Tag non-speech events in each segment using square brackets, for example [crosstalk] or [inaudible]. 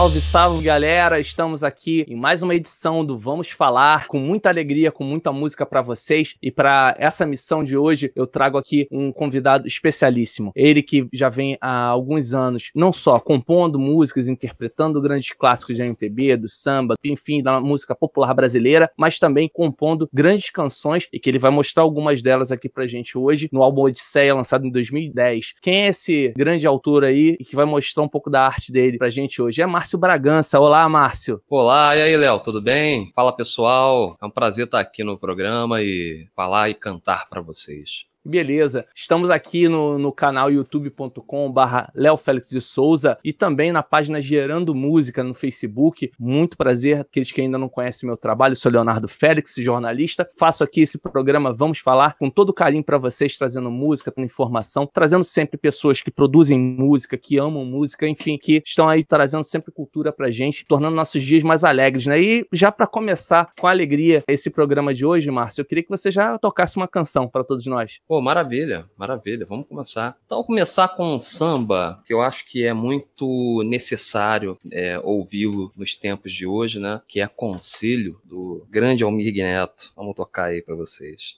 Salve, salve galera! Estamos aqui em mais uma edição do Vamos Falar, com muita alegria, com muita música para vocês. E para essa missão de hoje, eu trago aqui um convidado especialíssimo. Ele que já vem há alguns anos, não só compondo músicas, interpretando grandes clássicos de MPB, do samba, enfim, da música popular brasileira, mas também compondo grandes canções e que ele vai mostrar algumas delas aqui pra gente hoje no álbum Odisseia, lançado em 2010. Quem é esse grande autor aí e que vai mostrar um pouco da arte dele pra gente hoje? É Márcio Bragança. Olá, Márcio. Olá, e aí, Léo, tudo bem? Fala, pessoal. É um prazer estar aqui no programa e falar e cantar para vocês. Beleza. Estamos aqui no, no canal youtube.com barra Léo Félix de Souza e também na página Gerando Música no Facebook. Muito prazer, aqueles que ainda não conhecem meu trabalho, sou Leonardo Félix, jornalista. Faço aqui esse programa Vamos Falar com todo carinho para vocês, trazendo música, trazendo informação, trazendo sempre pessoas que produzem música, que amam música, enfim, que estão aí trazendo sempre cultura pra gente, tornando nossos dias mais alegres, né? E já para começar com alegria esse programa de hoje, Márcio, eu queria que você já tocasse uma canção para todos nós. Pô, maravilha, maravilha. Vamos começar. Então, começar com um samba, que eu acho que é muito necessário é, ouvi-lo nos tempos de hoje, né? Que é Conselho, do grande Almir Neto. Vamos tocar aí para vocês.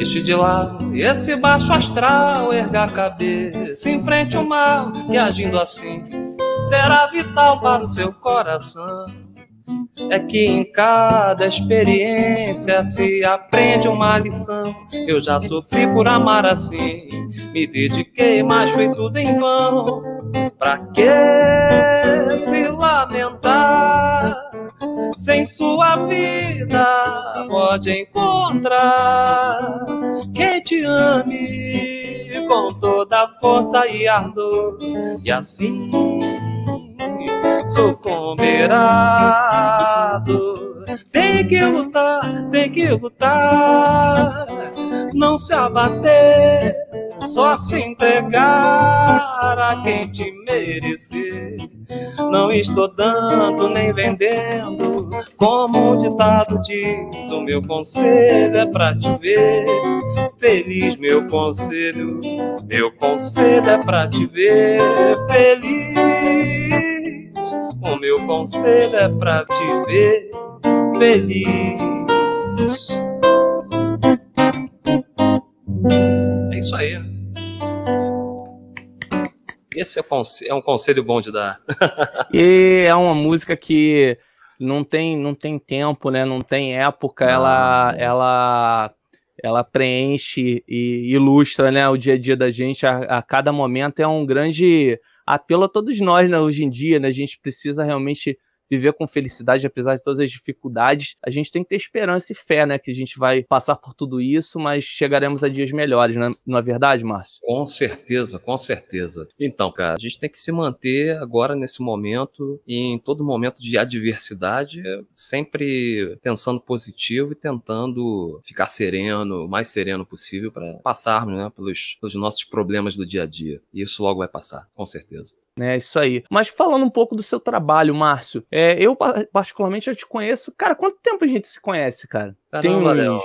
Este de lá, esse baixo astral, erga a cabeça em frente ao mar, que agindo assim será vital para o seu coração é que em cada experiência se aprende uma lição. Eu já sofri por amar assim, me dediquei, mas foi tudo em vão. Pra que se lamentar? Sem sua vida pode encontrar quem te ame com toda força e ardor, e assim sucumbirá. Tem que lutar, tem que lutar, não se abater, só se entregar a quem te merecer. Não estou dando nem vendendo, como o ditado diz. O meu conselho é pra te ver feliz. Meu conselho, meu conselho é pra te ver feliz. O meu conselho é pra te ver feliz. É isso aí. Esse é, é um conselho bom de dar. [laughs] e é uma música que não tem, não tem tempo, né? Não tem época. Ela, ela, ela preenche e ilustra, né, o dia a dia da gente a, a cada momento. É um grande apelo a todos nós, né, hoje em dia, né, a gente precisa realmente viver com felicidade, apesar de todas as dificuldades. A gente tem que ter esperança e fé, né? Que a gente vai passar por tudo isso, mas chegaremos a dias melhores, né? não é verdade, Márcio? Com certeza, com certeza. Então, cara, a gente tem que se manter agora nesse momento e em todo momento de adversidade, sempre pensando positivo e tentando ficar sereno, o mais sereno possível para passarmos né, pelos, pelos nossos problemas do dia a dia. E isso logo vai passar, com certeza. É isso aí. Mas falando um pouco do seu trabalho, Márcio, é, eu particularmente já te conheço. Cara, quanto tempo a gente se conhece, cara? Caramba, Tem uns,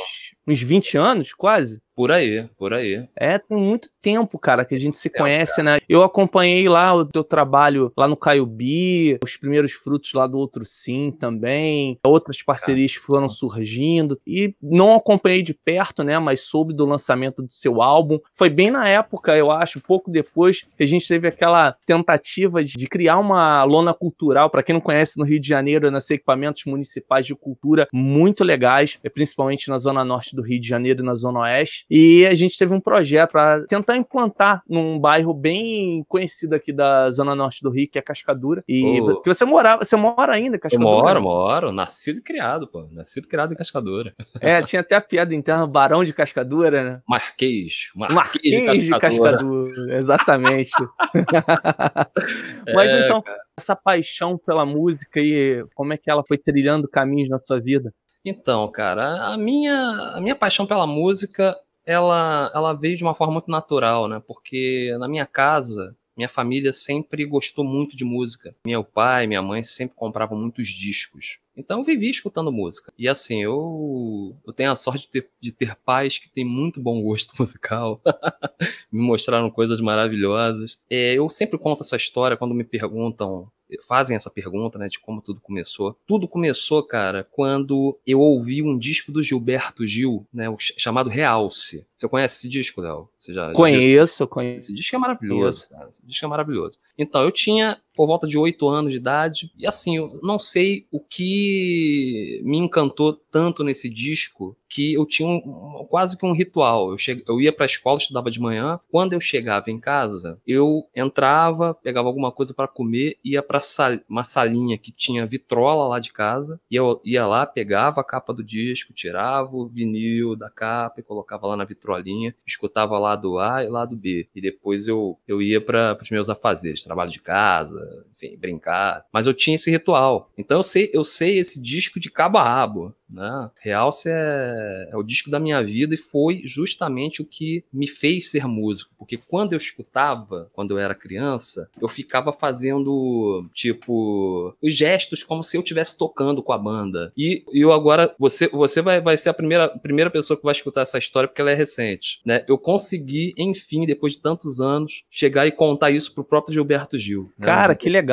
uns 20 anos, quase? Por aí, por aí. É, tem muito tempo, cara, que a gente se tempo, conhece, cara. né? Eu acompanhei lá o teu trabalho lá no Caiobi, os primeiros frutos lá do Outro Sim também, outras parcerias cara. foram surgindo e não acompanhei de perto, né, mas soube do lançamento do seu álbum. Foi bem na época, eu acho, pouco depois que a gente teve aquela tentativa de criar uma lona cultural, para quem não conhece, no Rio de Janeiro, nas equipamentos municipais de cultura muito legais, principalmente na zona norte do Rio de Janeiro e na zona oeste. E a gente teve um projeto para tentar implantar num bairro bem conhecido aqui da zona norte do Rio, que é Cascadura. E oh. que você mora, você mora ainda em Cascadura? Eu moro, moro, nascido e criado, pô, nascido e criado em Cascadura. É, tinha até a piada interna, Barão de Cascadura, né? Marquês, Marquês, Marquês de, Cascadura. de Cascadura, exatamente. [laughs] Mas é, então, cara. essa paixão pela música e como é que ela foi trilhando caminhos na sua vida? Então, cara, a minha, a minha paixão pela música ela, ela veio de uma forma muito natural, né? Porque na minha casa, minha família sempre gostou muito de música. Meu pai, minha mãe sempre compravam muitos discos. Então eu vivi escutando música. E assim, eu, eu tenho a sorte de ter, de ter pais que têm muito bom gosto [laughs] musical, [laughs] me mostraram coisas maravilhosas. É, eu sempre conto essa história quando me perguntam fazem essa pergunta, né, de como tudo começou. Tudo começou, cara, quando eu ouvi um disco do Gilberto Gil, né, chamado Realce. Você conhece esse disco, Léo? Você já conheço, já conheço. Esse disco é maravilhoso, cara. Esse disco é maravilhoso. Então, eu tinha por volta de oito anos de idade. E assim, eu não sei o que me encantou tanto nesse disco que eu tinha um, quase que um ritual. Eu, che... eu ia para a escola, estudava de manhã. Quando eu chegava em casa, eu entrava, pegava alguma coisa para comer, ia sal... uma salinha que tinha vitrola lá de casa. E eu ia lá, pegava a capa do disco, tirava o vinil da capa e colocava lá na vitrolinha, escutava lá do A e lá do B. E depois eu, eu ia para os meus afazeres, trabalho de casa, enfim, brincar. Mas eu tinha esse ritual. Então eu sei, eu sei esse disco de cabo a rabo. Né? Realce é, é o disco da minha vida e foi justamente o que me fez ser músico. Porque quando eu escutava, quando eu era criança, eu ficava fazendo, tipo, os gestos como se eu estivesse tocando com a banda. E eu agora, você, você vai, vai ser a primeira, primeira pessoa que vai escutar essa história porque ela é recente. Né? Eu consegui, enfim, depois de tantos anos, chegar e contar isso pro próprio Gilberto Gil. Né? Cara, que legal.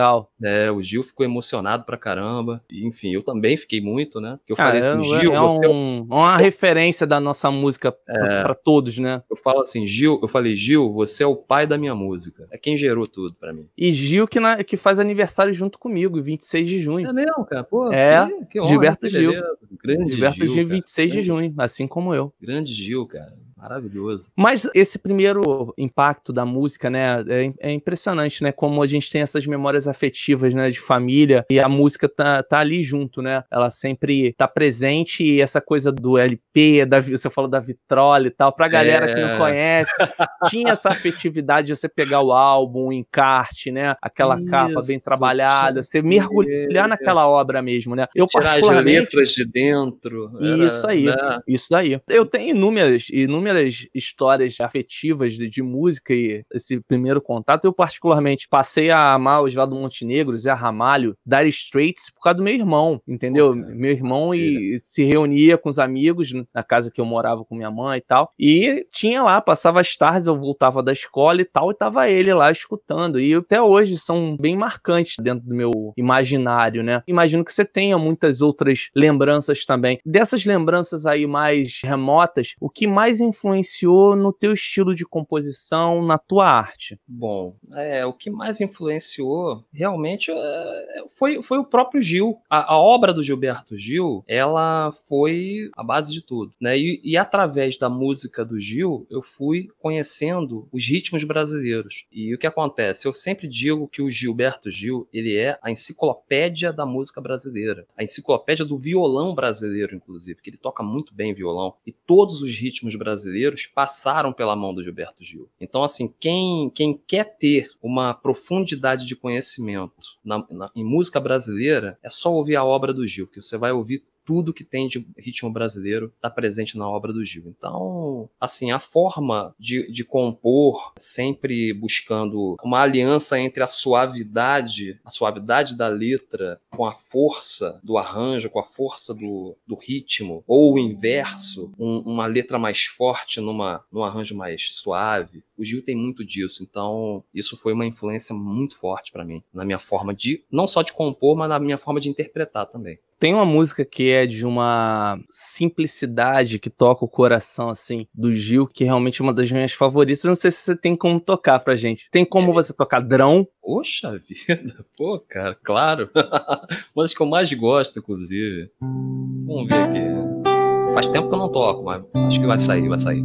É, o Gil ficou emocionado pra caramba. Enfim, eu também fiquei muito, né? eu falei assim, é, Gil, é você... É um, uma referência da nossa música é, para todos, né? Eu falo assim, Gil, eu falei, Gil, você é o pai da minha música. É quem gerou tudo para mim. E Gil que, na, que faz aniversário junto comigo, 26 de junho. É mesmo, cara? Pô, é, que, que honra, Gilberto Gil. Grande Gilberto Gil, Gil 26 de junho, assim como eu. Grande Gil, cara. Maravilhoso. Mas esse primeiro impacto da música, né, é, é, impressionante, né, como a gente tem essas memórias afetivas, né, de família e a música tá, tá ali junto, né, ela sempre tá presente e essa coisa do LP, da, você falou da vitrola e tal, pra galera é. que não é. conhece, tinha essa afetividade de você pegar o álbum, o encarte, né, aquela Isso, capa bem trabalhada, você mergulhar naquela obra mesmo, né. Eu Tirar particularmente... as letras de dentro. Isso aí, né? isso daí. Eu tenho inúmeras, inúmeras primeiras histórias afetivas de, de, música e esse primeiro contato, eu particularmente passei a amar Oswaldo Montenegro, Zé Ramalho, Dire Straits por causa do meu irmão, entendeu? meu irmão e, se reunia com os amigos na casa que eu morava com minha mãe e tal, e tinha lá, passava as tardes, eu voltava da escola e tal, e tava ele lá escutando, e até hoje são bem marcantes dentro do meu imaginário, né? Imagino que você tenha muitas outras lembranças também. Dessas lembranças aí mais remotas, o que mais influenciou influenciou no teu estilo de composição, na tua arte? Bom, é, o que mais influenciou realmente é, foi, foi o próprio Gil. A, a, obra do Gilberto Gil, ela foi a base de tudo, né? E, e através da música do Gil, eu fui conhecendo os ritmos brasileiros. E o que acontece? Eu sempre digo que o Gilberto Gil, ele é a enciclopédia da música brasileira, a enciclopédia do violão brasileiro, inclusive, que ele toca muito bem violão. E todos os ritmos brasileiros brasileiros passaram pela mão do Gilberto Gil. Então, assim, quem, quem quer ter uma profundidade de conhecimento na, na, em música brasileira, é só ouvir a obra do Gil, que você vai ouvir tudo que tem de ritmo brasileiro está presente na obra do Gil. Então, assim, a forma de, de compor, sempre buscando uma aliança entre a suavidade, a suavidade da letra, com a força do arranjo, com a força do, do ritmo, ou o inverso, um, uma letra mais forte numa, num arranjo mais suave. O Gil tem muito disso, então isso foi uma influência muito forte para mim, na minha forma de, não só de compor, mas na minha forma de interpretar também. Tem uma música que é de uma simplicidade que toca o coração, assim, do Gil, que é realmente uma das minhas favoritas. Não sei se você tem como tocar pra gente. Tem como é. você tocar drão? Poxa [laughs] vida, pô, cara, claro. [laughs] uma das que eu mais gosto, inclusive. Vamos ver aqui. Faz tempo que eu não toco, mas acho que vai sair, vai sair.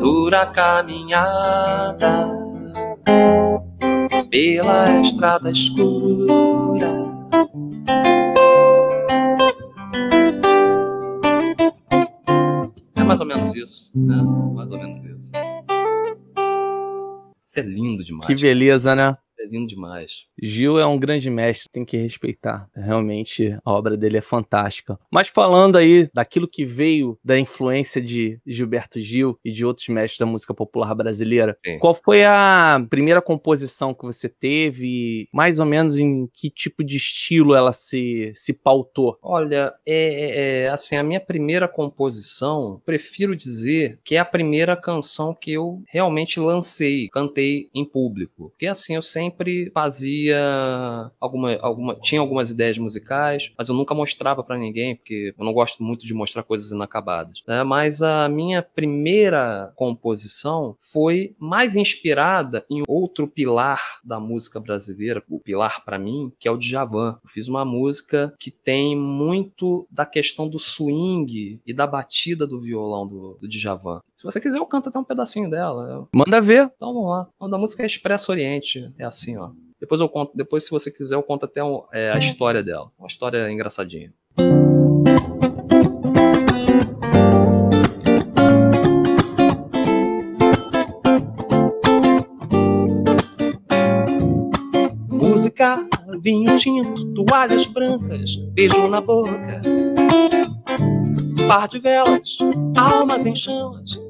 dura caminhada pela estrada escura. É mais ou menos isso, né? Mais ou menos isso. Isso é lindo demais. Que beleza, né? É lindo demais. Gil é um grande mestre, tem que respeitar. Realmente a obra dele é fantástica. Mas falando aí daquilo que veio da influência de Gilberto Gil e de outros mestres da música popular brasileira, Sim. qual foi a primeira composição que você teve? Mais ou menos em que tipo de estilo ela se, se pautou? Olha, é, é assim, a minha primeira composição, prefiro dizer que é a primeira canção que eu realmente lancei, cantei em público. Porque assim, eu sempre sempre fazia alguma, alguma tinha algumas ideias musicais, mas eu nunca mostrava para ninguém, porque eu não gosto muito de mostrar coisas inacabadas. Né? Mas a minha primeira composição foi mais inspirada em outro pilar da música brasileira, o pilar para mim, que é o Djavan. Eu fiz uma música que tem muito da questão do swing e da batida do violão do, do Djavan. Se você quiser, eu canto até um pedacinho dela. Manda ver. Então vamos lá. O da música é Expresso Oriente. É assim, ó. Depois eu conto, depois, se você quiser, eu conto até um, é, a história dela. Uma história engraçadinha. Música, vinho tinto, toalhas brancas, beijo na boca par de velas, almas em chamas,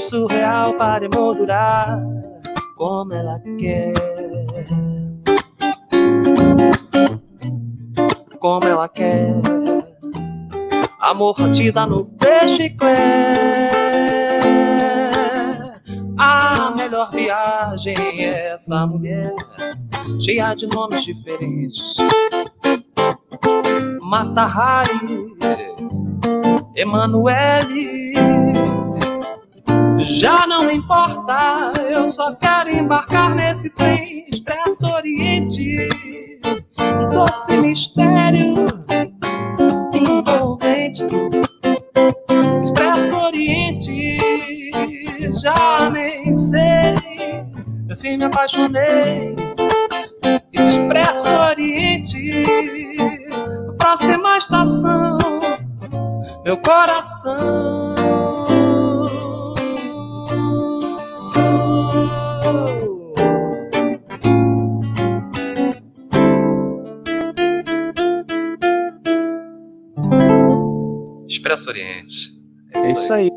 do surreal para emoldurar como ela quer. Como ela quer, amor mordida no fechiclé. A melhor viagem é essa mulher, cheia de nomes diferentes. Mata Hari, Emanuele. Já não importa, eu só quero embarcar nesse trem Expresso Oriente. Doce mistério envolvente. Expresso Oriente, já nem sei se me apaixonei. Expresso Oriente, próxima estação meu coração. Expresso Oriente. É isso aí.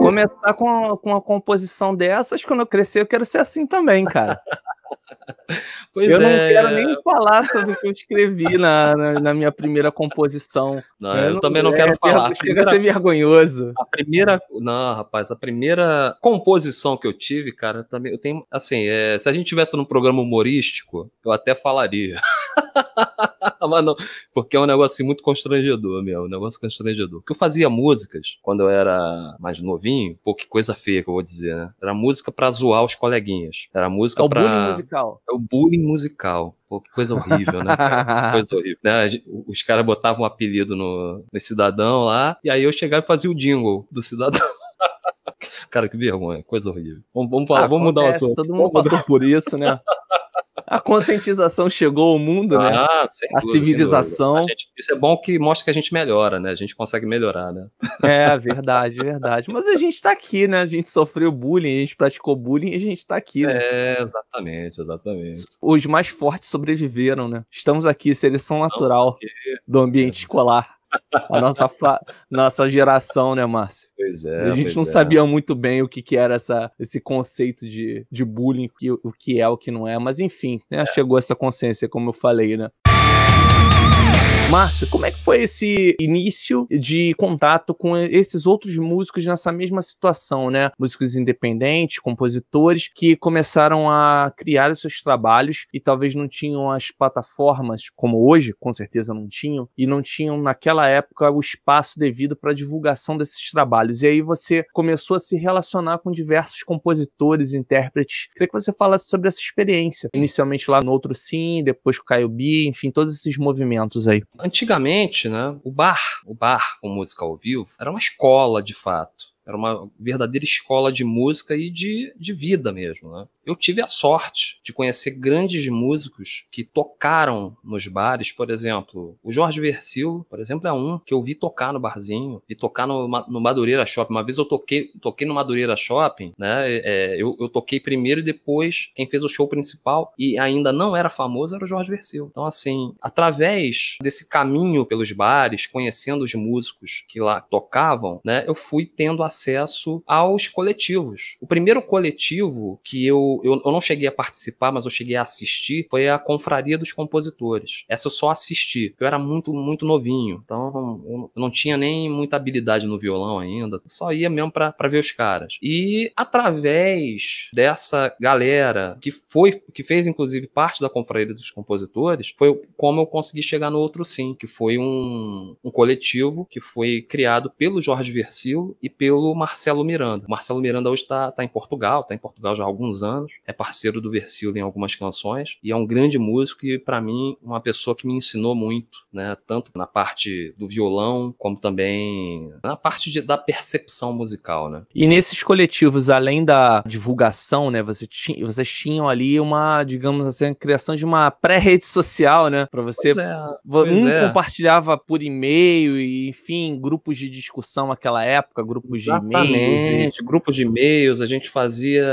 Começar com, com uma composição dessas, quando eu crescer, eu quero ser assim também, cara. [laughs] [laughs] Pois eu é. não quero nem falar sobre o que eu escrevi na, na, na minha primeira composição. Não, eu, eu não, também não quero é, falar. Chega primeira, a ser vergonhoso. A primeira. Não, rapaz, a primeira composição que eu tive, cara, também. Eu tenho. Assim, é, se a gente tivesse num programa humorístico, eu até falaria. [laughs] Mas não, porque é um negócio assim, muito constrangedor mesmo, um negócio constrangedor. Porque eu fazia músicas quando eu era mais novinho, pô, que coisa feia que eu vou dizer, né? Era música pra zoar os coleguinhas. Era música é o pra. Bullying musical. É o bullying musical. Pô, que coisa horrível, né? Cara? [laughs] coisa horrível. Né? Os caras botavam um apelido no, no cidadão lá, e aí eu chegava e fazia o jingle do cidadão. [laughs] Cara, que vergonha, coisa horrível. Vamos, vamos falar, ah, vamos mudar o assunto. Todo mundo passou por isso, né? [laughs] a conscientização chegou ao mundo, né? Ah, a dúvida, civilização. A gente, isso é bom que mostra que a gente melhora, né? A gente consegue melhorar, né? É, verdade, verdade. Mas a gente tá aqui, né? A gente sofreu bullying, a gente praticou bullying e a gente tá aqui, né? É, exatamente, exatamente. Os mais fortes sobreviveram, né? Estamos aqui, seleção natural do ambiente escolar. A nossa, nossa geração, né, Márcio? Pois é. A gente não é. sabia muito bem o que, que era essa, esse conceito de, de bullying, que, o que é, o que não é, mas enfim, né, é. chegou essa consciência, como eu falei, né? Márcio, como é que foi esse início de contato com esses outros músicos nessa mesma situação, né? Músicos independentes, compositores, que começaram a criar os seus trabalhos e talvez não tinham as plataformas como hoje, com certeza não tinham, e não tinham naquela época o espaço devido para divulgação desses trabalhos. E aí você começou a se relacionar com diversos compositores, intérpretes. Queria que você falasse sobre essa experiência, inicialmente lá no Outro Sim, depois com o Caio B, enfim, todos esses movimentos aí. Antigamente, né, o bar, o bar com música ao vivo, era uma escola de fato. Era uma verdadeira escola de música e de, de vida mesmo, né? Eu tive a sorte de conhecer grandes músicos que tocaram nos bares, por exemplo, o Jorge Versilo, por exemplo, é um que eu vi tocar no barzinho, vi tocar no, no Madureira Shopping. Uma vez eu toquei, toquei no Madureira Shopping, né? É, eu, eu toquei primeiro e depois quem fez o show principal e ainda não era famoso era o Jorge Versilo. Então, assim, através desse caminho pelos bares, conhecendo os músicos que lá tocavam, né? Eu fui tendo acesso aos coletivos. O primeiro coletivo que eu eu, eu não cheguei a participar, mas eu cheguei a assistir, foi a Confraria dos Compositores. Essa eu só assisti, eu era muito, muito novinho, então eu não tinha nem muita habilidade no violão ainda, só ia mesmo para ver os caras. E através dessa galera que foi, que fez inclusive parte da Confraria dos Compositores, foi como eu consegui chegar no outro sim, que foi um, um coletivo que foi criado pelo Jorge Versilo e pelo Marcelo Miranda. O Marcelo Miranda hoje está tá em Portugal, está em Portugal já há alguns anos é parceiro do Versilo em algumas canções e é um grande músico e para mim uma pessoa que me ensinou muito, né, tanto na parte do violão como também na parte de, da percepção musical, né? E nesses coletivos, além da divulgação, né, você tinha, vocês tinham ali uma, digamos assim, a criação de uma pré-rede social, né, para você pois é, pois um é. compartilhava por e-mail e enfim, grupos de discussão naquela época, grupos Exatamente, e-mails, grupos de e-mails, a gente fazia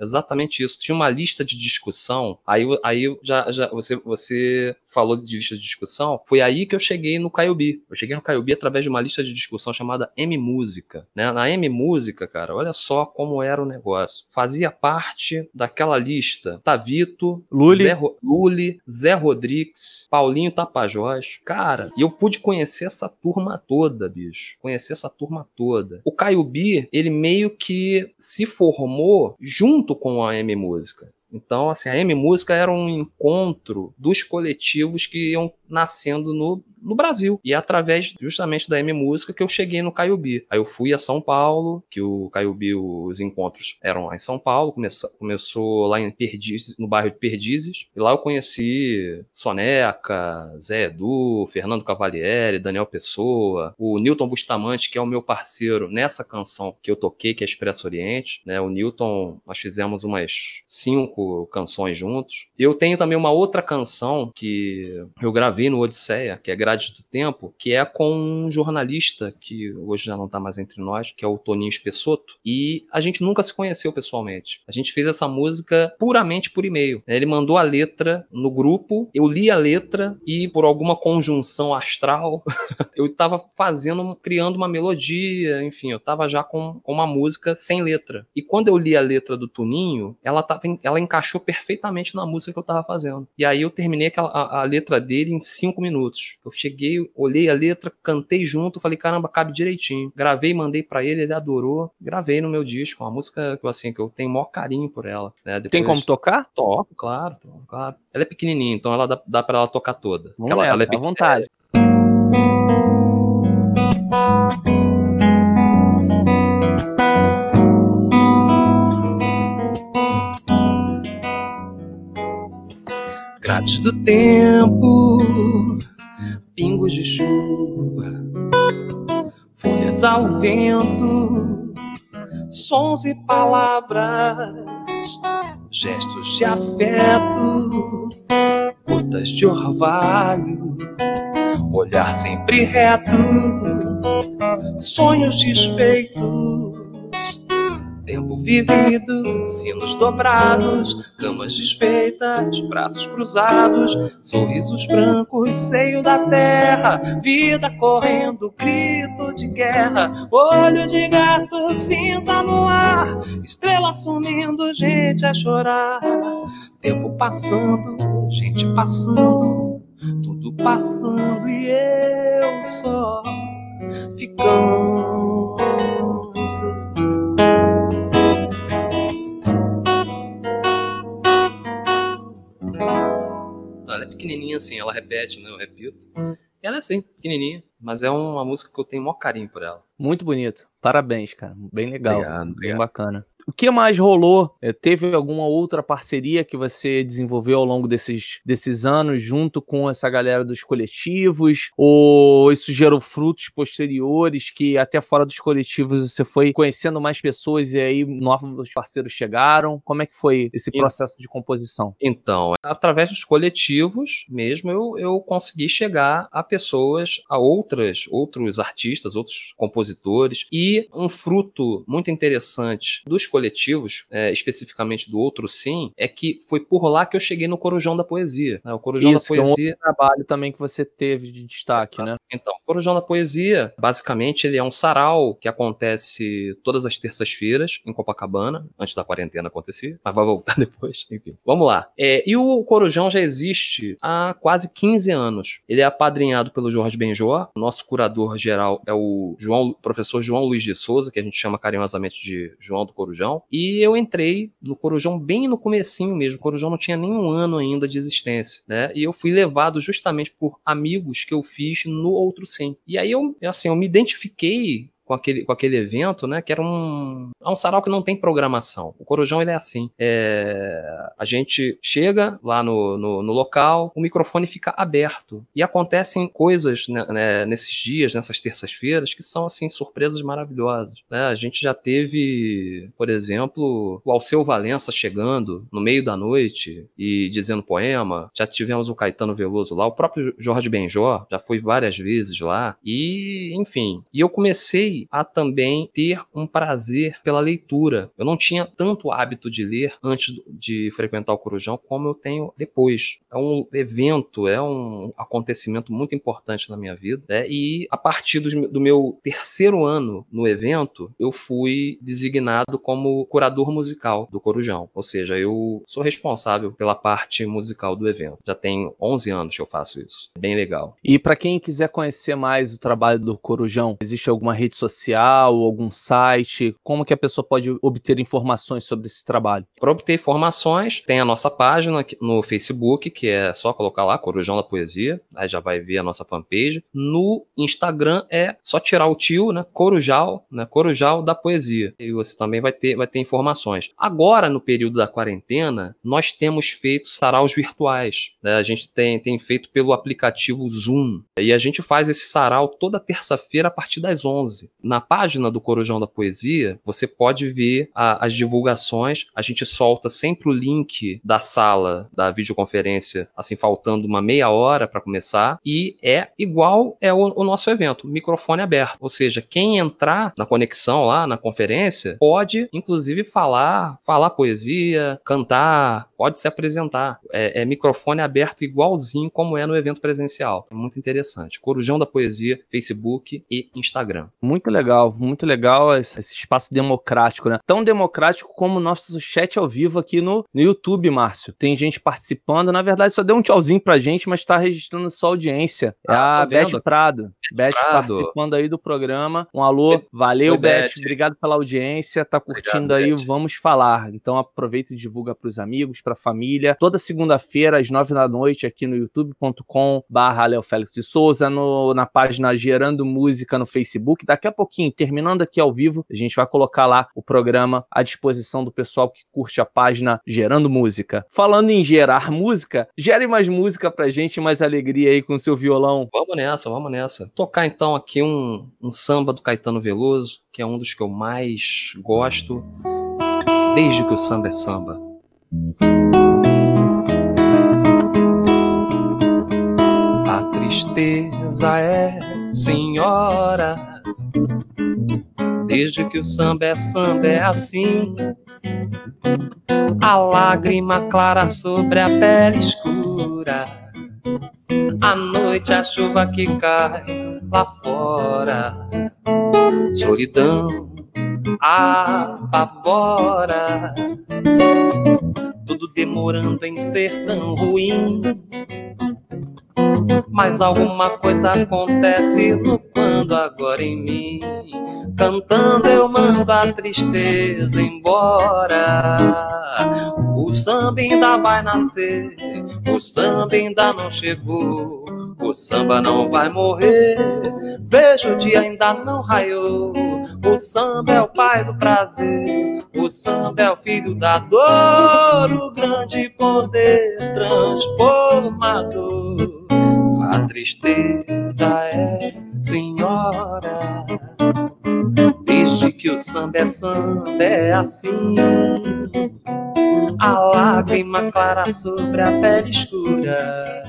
exatamente isso. Tinha uma lista de discussão. Aí, aí já, já você, você falou de lista de discussão. Foi aí que eu cheguei no Caiobi. Eu cheguei no Caiobi através de uma lista de discussão chamada M Música. Né? Na M Música, cara, olha só como era o negócio. Fazia parte daquela lista Tavito, Luli, Zé, Luli, Zé Rodrigues, Paulinho Tapajós. Cara, e eu pude conhecer essa turma toda, bicho. Conhecer essa turma toda. O Caiobi, ele meio que se formou junto com com a M Música. Então, assim, a M Música era um encontro dos coletivos que iam nascendo no, no Brasil. E é através justamente da M Música que eu cheguei no Caiubi. Aí eu fui a São Paulo, que o Caiubi, os encontros eram lá em São Paulo, começou, começou lá em Perdizes, no bairro de Perdizes. E lá eu conheci Soneca, Zé Edu, Fernando Cavalieri, Daniel Pessoa, o Newton Bustamante, que é o meu parceiro nessa canção que eu toquei, que é Expresso Oriente. Né? O Newton, nós fizemos umas cinco canções juntos. Eu tenho também uma outra canção que eu gravei no Odisseia, que é Grade do Tempo, que é com um jornalista que hoje já não está mais entre nós, que é o Toninho Espessoto, e a gente nunca se conheceu pessoalmente. A gente fez essa música puramente por e-mail. Ele mandou a letra no grupo, eu li a letra e por alguma conjunção astral, [laughs] eu estava fazendo, criando uma melodia, enfim, eu estava já com, com uma música sem letra. E quando eu li a letra do Toninho, ela, tava, ela encaixou perfeitamente na música que eu estava fazendo. E aí eu terminei aquela, a, a letra dele em cinco minutos. Eu cheguei, olhei a letra, cantei junto, falei, caramba, cabe direitinho. Gravei, mandei para ele, ele adorou. Gravei no meu disco, uma música que assim, que eu tenho maior carinho por ela. Né? Depois, Tem como tocar? Toco, claro, toco, claro. Ela é pequenininha, então ela dá, dá para ela tocar toda. Vamos ela, ela é à vontade. Grades do tempo, pingos de chuva, folhas ao vento, sons e palavras, gestos de afeto, gotas de orvalho, olhar sempre reto, sonhos desfeitos vivido, sinos dobrados, camas desfeitas, braços cruzados, sorrisos francos, seio da terra, vida correndo, grito de guerra, olho de gato, cinza no ar, estrela sumindo, gente a chorar. Tempo passando, gente passando, tudo passando e eu só ficando. É pequenininha assim, ela repete, né? Eu repito. Ela é assim, pequenininha, mas é uma música que eu tenho o maior carinho por ela. Muito bonito. Parabéns, cara. Bem legal. Obrigado, bem obrigado. bacana. O que mais rolou? É, teve alguma outra parceria que você desenvolveu ao longo desses, desses anos junto com essa galera dos coletivos? Ou isso gerou frutos posteriores que até fora dos coletivos você foi conhecendo mais pessoas e aí novos parceiros chegaram? Como é que foi esse processo de composição? Então, através dos coletivos mesmo, eu, eu consegui chegar a pessoas, a outras, outros artistas, outros compositores, e um fruto muito interessante dos coletivos, é, especificamente do Outro Sim, é que foi por lá que eu cheguei no Corujão da Poesia. Né? O Corujão Isso, da Poesia. É um trabalho também que você teve de destaque, Exato. né? Então, o Corujão da Poesia, basicamente, ele é um sarau que acontece todas as terças-feiras em Copacabana, antes da quarentena acontecer, mas vai voltar [laughs] depois, enfim. Vamos lá. É, e o Corujão já existe há quase 15 anos. Ele é apadrinhado pelo Jorge Benjó, nosso curador geral é o João, professor João Luiz de Souza, que a gente chama carinhosamente de João do Corujão. E eu entrei no Corujão bem no comecinho mesmo. O Corujão não tinha nenhum ano ainda de existência, né? E eu fui levado justamente por amigos que eu fiz no Outro Sim. E aí eu, assim, eu me identifiquei com aquele, com aquele evento, né? Que era um, é um sarau que não tem programação. O Corujão ele é assim. É, a gente chega lá no, no, no, local, o microfone fica aberto e acontecem coisas né, né, nesses dias, nessas terças-feiras, que são assim surpresas maravilhosas. Né? A gente já teve, por exemplo, o Alceu Valença chegando no meio da noite e dizendo poema. Já tivemos o Caetano Veloso lá, o próprio Jorge Benjó já foi várias vezes lá e, enfim. E eu comecei a também ter um prazer pela leitura. Eu não tinha tanto hábito de ler antes de frequentar o Corujão como eu tenho depois. É um evento, é um acontecimento muito importante na minha vida. Né? E a partir do, do meu terceiro ano no evento, eu fui designado como curador musical do Corujão. Ou seja, eu sou responsável pela parte musical do evento. Já tem 11 anos que eu faço isso. Bem legal. E para quem quiser conhecer mais o trabalho do Corujão, existe alguma rede social social, algum site? Como que a pessoa pode obter informações sobre esse trabalho? Para obter informações, tem a nossa página no Facebook, que é só colocar lá, Corujão da Poesia, aí já vai ver a nossa fanpage. No Instagram é só tirar o tio, né? Corujal, né? Corujal da Poesia. E você também vai ter, vai ter informações. Agora, no período da quarentena, nós temos feito saraus virtuais. Né? A gente tem, tem feito pelo aplicativo Zoom. E a gente faz esse sarau toda terça-feira a partir das 11 na página do Corujão da Poesia, você pode ver a, as divulgações. A gente solta sempre o link da sala da videoconferência, assim, faltando uma meia hora para começar. E é igual é o, o, nosso evento, microfone aberto. Ou seja, quem entrar na conexão lá, na conferência, pode, inclusive, falar, falar poesia, cantar, pode se apresentar. É, é microfone aberto igualzinho como é no evento presencial. É muito interessante. Corujão da Poesia, Facebook e Instagram. Muito legal, muito legal esse, esse, espaço democrático, né? Tão democrático como o nosso chat ao vivo aqui no, no YouTube, Márcio. Tem gente participando, na verdade só deu um tchauzinho pra gente, mas tá registrando sua audiência. É ah, a Beth Prado. Beth participando aí do programa. Um alô, valeu, Oi, Beth. Beth. Obrigado pela audiência, tá curtindo Obrigado, aí, Beth. vamos falar. Então aproveita e divulga pros amigos, pra família. Toda segunda-feira, às nove da noite, aqui no youtube.com barra Léo Félix de Souza, no, na página Gerando Música no Facebook. Daqui a pouquinho, terminando aqui ao vivo, a gente vai colocar lá o programa à disposição do pessoal que curte a página Gerando Música. Falando em gerar música, gere mais música pra gente, mais alegria aí com o seu violão. Vamos nessa, vamos nessa. Tocar então aqui um, um samba do Caetano Veloso, que é um dos que eu mais gosto, desde que o samba é samba. A tristeza é senhora Desde que o samba é samba é assim. A lágrima clara sobre a pele escura. A noite, a chuva que cai lá fora. Solidão apavora. Tudo demorando em ser tão ruim. Mas alguma coisa acontece quando agora em mim. Cantando eu mando a tristeza embora. O samba ainda vai nascer, o samba ainda não chegou. O samba não vai morrer, vejo o dia ainda não raiou. O samba é o pai do prazer, o samba é o filho da dor, o grande poder transformador. A tristeza é senhora, desde que o samba é samba, é assim. A lágrima clara sobre a pele escura.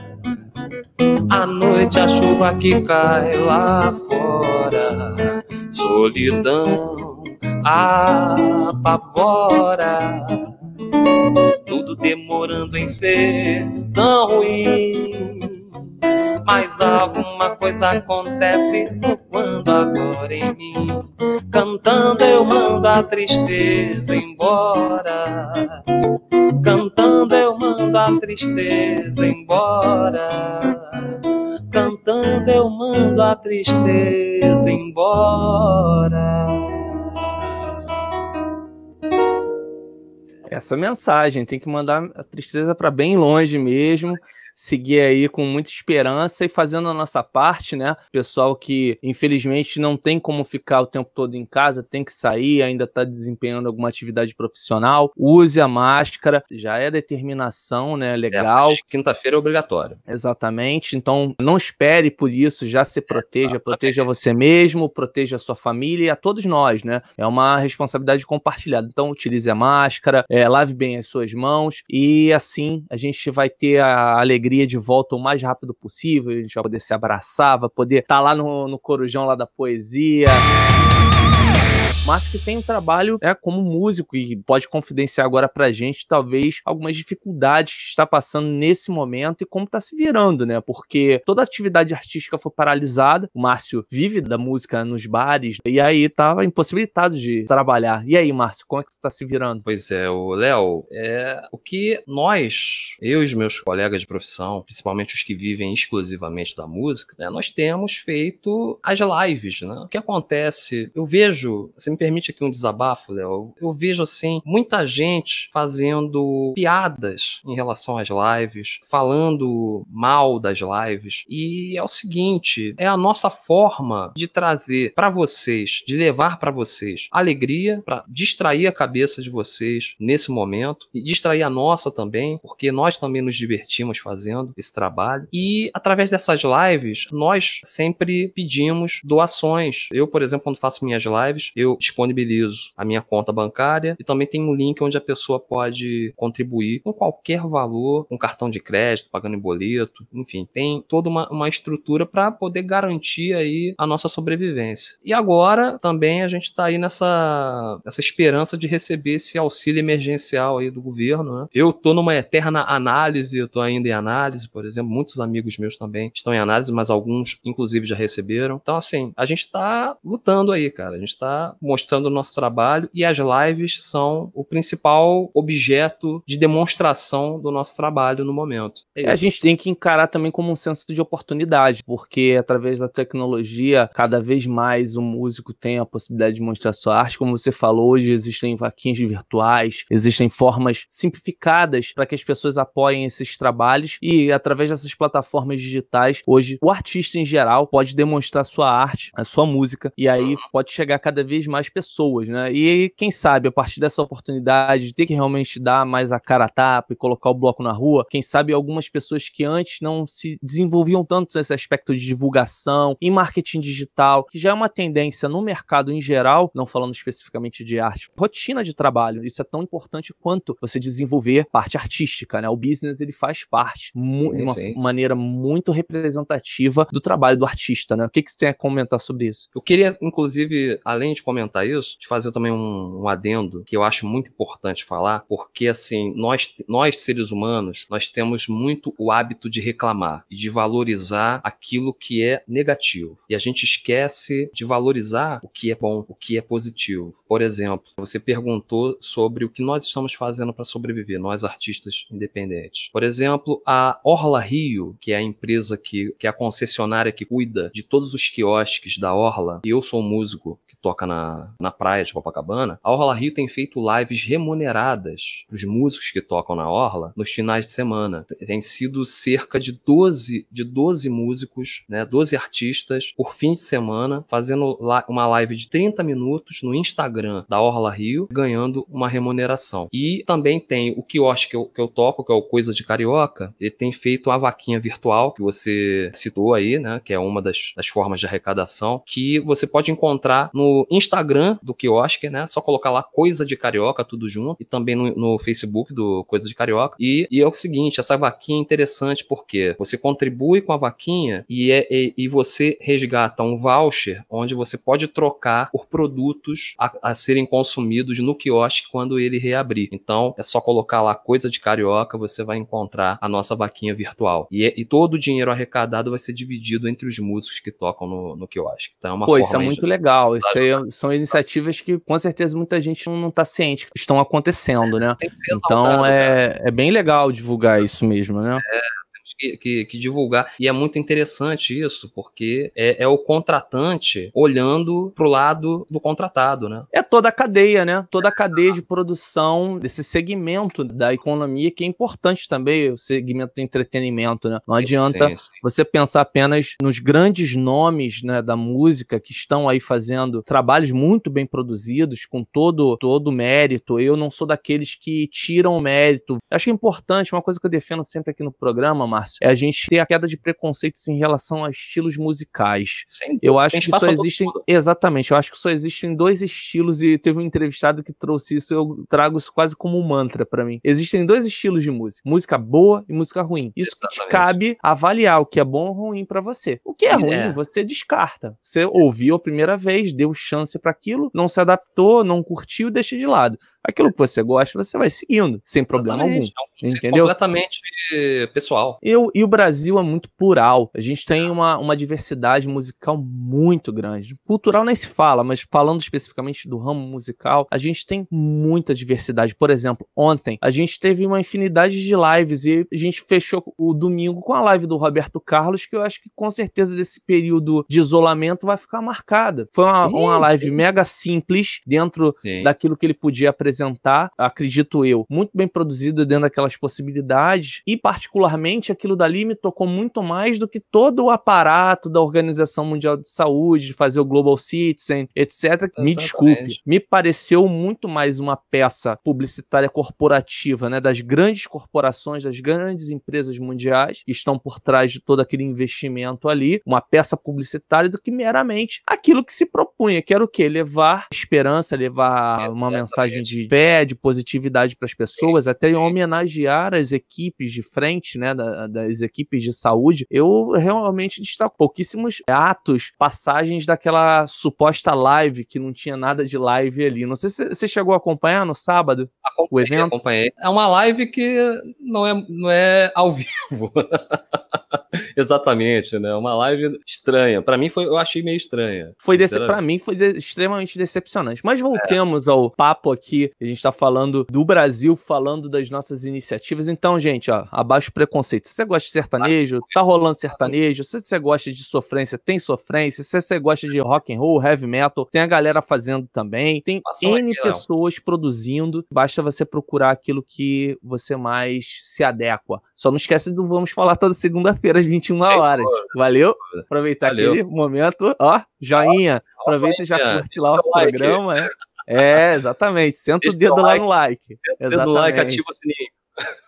A noite, a chuva que cai lá fora. Solidão apavora. Tudo demorando em ser tão ruim mas alguma coisa acontece quando agora em mim. Cantando eu mando a tristeza embora. Cantando eu mando a tristeza embora. Cantando eu mando a tristeza embora. Essa mensagem tem que mandar a tristeza para bem longe mesmo seguir aí com muita esperança e fazendo a nossa parte, né? Pessoal que infelizmente não tem como ficar o tempo todo em casa, tem que sair, ainda está desempenhando alguma atividade profissional, use a máscara, já é determinação, né? É, Legal. É, Quinta-feira é obrigatório. Exatamente. Então não espere por isso, já se proteja, proteja você mesmo, proteja a sua família e a todos nós, né? É uma responsabilidade compartilhada. Então utilize a máscara, é, lave bem as suas mãos e assim a gente vai ter a alegria alegria de volta o mais rápido possível, a gente vai poder se abraçar, vai poder estar tá lá no, no corujão lá da poesia mas que tem um trabalho é, como músico e pode confidenciar agora pra gente, talvez, algumas dificuldades que está passando nesse momento e como está se virando, né? Porque toda atividade artística foi paralisada. O Márcio vive da música nos bares e aí tava impossibilitado de trabalhar. E aí, Márcio, como é que você está se virando? Pois é, o Léo, é o que nós, eu e os meus colegas de profissão, principalmente os que vivem exclusivamente da música, né, nós temos feito as lives, né? O que acontece? Eu vejo, assim, permite aqui um desabafo, Léo. Eu vejo assim muita gente fazendo piadas em relação às lives, falando mal das lives. E é o seguinte, é a nossa forma de trazer para vocês, de levar para vocês alegria, para distrair a cabeça de vocês nesse momento e distrair a nossa também, porque nós também nos divertimos fazendo esse trabalho. E através dessas lives, nós sempre pedimos doações. Eu, por exemplo, quando faço minhas lives, eu disponibilizo a minha conta bancária e também tem um link onde a pessoa pode contribuir com qualquer valor, com cartão de crédito, pagando em boleto, enfim, tem toda uma, uma estrutura para poder garantir aí a nossa sobrevivência. E agora também a gente está aí nessa, nessa esperança de receber esse auxílio emergencial aí do governo. Né? Eu tô numa eterna análise, eu tô ainda em análise, por exemplo, muitos amigos meus também estão em análise, mas alguns inclusive já receberam. Então assim, a gente está lutando aí, cara. A gente está mostrando o nosso trabalho e as lives são o principal objeto de demonstração do nosso trabalho no momento. É a gente tem que encarar também como um senso de oportunidade, porque através da tecnologia, cada vez mais o músico tem a possibilidade de mostrar sua arte. Como você falou, hoje existem vaquinhas virtuais, existem formas simplificadas para que as pessoas apoiem esses trabalhos e através dessas plataformas digitais, hoje o artista em geral pode demonstrar sua arte, a sua música e aí pode chegar cada vez mais pessoas, né? E quem sabe, a partir dessa oportunidade de ter que realmente dar mais a cara a tapa e colocar o bloco na rua, quem sabe algumas pessoas que antes não se desenvolviam tanto nesse aspecto de divulgação e marketing digital, que já é uma tendência no mercado em geral, não falando especificamente de arte, rotina de trabalho. Isso é tão importante quanto você desenvolver parte artística, né? O business ele faz parte de uma maneira muito representativa do trabalho do artista, né? O que, que você tem a comentar sobre isso? Eu queria, inclusive, além de comentar isso, de fazer também um, um, adendo que eu acho muito importante falar, porque assim, nós, nós seres humanos, nós temos muito o hábito de reclamar e de valorizar aquilo que é negativo. E a gente esquece de valorizar o que é bom, o que é positivo. Por exemplo, você perguntou sobre o que nós estamos fazendo para sobreviver, nós artistas independentes. Por exemplo, a Orla Rio, que é a empresa que, que é a concessionária que cuida de todos os quiosques da Orla, e eu sou um músico que toca na na, praia de Copacabana, a Orla Rio tem feito lives remuneradas para os músicos que tocam na Orla nos finais de semana. Tem sido cerca de 12, de 12 músicos, né, 12 artistas por fim de semana, fazendo uma live de 30 minutos no Instagram da Orla Rio, ganhando uma remuneração. E também tem o quiosque que eu, que eu toco, que é o Coisa de Carioca, ele tem feito uma vaquinha virtual, que você citou aí, né, que é uma das, das formas de arrecadação, que você pode encontrar no Instagram do quiosque, né, só colocar lá Coisa de Carioca, tudo junto, e também no, no Facebook do Coisa de Carioca. E, e, é o seguinte, essa vaquinha é interessante porque você contribui com a vaquinha e, é, e, e você resgata um voucher onde você pode trocar por produtos a, a serem consumidos no quiosque quando ele reabrir. Então, é só colocar lá Coisa de Carioca, você vai encontrar a nossa vaquinha virtual. E, e todo o dinheiro arrecadado vai ser dividido entre os músicos que tocam no, no quiosque. Então, é uma Pô, isso é muito legal. Isso aí é, são iniciativas que com certeza muita gente não está ciente que estão acontecendo, né? Então é, é bem legal divulgar isso mesmo, né? É que, que, que, divulgar. E é muito interessante isso, porque é, é o contratante olhando para o lado do contratado, né? É toda a cadeia, né? Toda a cadeia de produção desse segmento da economia que é importante também, o segmento do entretenimento, né? Não adianta sim, sim. você pensar apenas nos grandes nomes né, da música que estão aí fazendo trabalhos muito bem produzidos, com todo todo mérito. Eu não sou daqueles que tiram o mérito. Acho importante, uma coisa que eu defendo sempre aqui no programa, Márcio, Márcio, é a gente ter a queda de preconceitos em relação a estilos musicais. Sim, eu acho que só existem. Exatamente, eu acho que só existem dois estilos, e teve um entrevistado que trouxe isso, eu trago isso quase como um mantra para mim. Existem dois estilos de música: música boa e música ruim. Isso Exatamente. que te cabe avaliar o que é bom ou ruim para você. O que é ruim, é. você descarta. Você ouviu a primeira vez, deu chance para aquilo, não se adaptou, não curtiu, deixa de lado. Aquilo que você gosta, você vai seguindo, sem problema Exatamente. algum. É entendeu? completamente pessoal. E e o Brasil é muito plural. A gente tem uma, uma diversidade musical muito grande. Cultural nem se fala, mas falando especificamente do ramo musical, a gente tem muita diversidade. Por exemplo, ontem a gente teve uma infinidade de lives e a gente fechou o domingo com a live do Roberto Carlos, que eu acho que com certeza desse período de isolamento vai ficar marcada. Foi uma, sim, uma live sim. mega simples dentro sim. daquilo que ele podia apresentar, acredito eu, muito bem produzida dentro daquelas possibilidades e particularmente aquilo dali me tocou muito mais do que todo o aparato da Organização Mundial de Saúde, de fazer o Global Citizen, etc. Exatamente. Me desculpe, me pareceu muito mais uma peça publicitária corporativa, né, das grandes corporações, das grandes empresas mundiais que estão por trás de todo aquele investimento ali, uma peça publicitária do que meramente aquilo que se propunha, que era o quê? Levar esperança, levar Exatamente. uma mensagem de fé, de positividade para as pessoas, até sim. As equipes de frente, né, da, das equipes de saúde, eu realmente destaco pouquíssimos atos, passagens daquela suposta live que não tinha nada de live ali. Não sei se você chegou a acompanhar no sábado o evento. Acompanhei. É uma live que não é, não é ao vivo. [laughs] Exatamente, né? Uma live estranha. Para mim foi, eu achei meio estranha. Foi desse, para mim foi de, extremamente decepcionante. Mas voltemos é. ao papo aqui. A gente tá falando do Brasil, falando das nossas iniciativas. Então, gente, ó, abaixo o preconceito. Se você gosta de sertanejo, tá rolando sertanejo. Se você gosta de sofrência, tem sofrência. Se você gosta de rock and roll, heavy metal, tem a galera fazendo também. Tem N pessoas produzindo. Basta você procurar aquilo que você mais se adequa. Só não esquece do Vamos Falar toda segunda-feira às 21 horas. Valeu? Aproveitar Valeu. aquele momento. Ó, joinha. Aproveita e já curte lá o programa. Né? É, exatamente. Senta o dedo lá no like. Senta o dedo no like, ativa o sininho.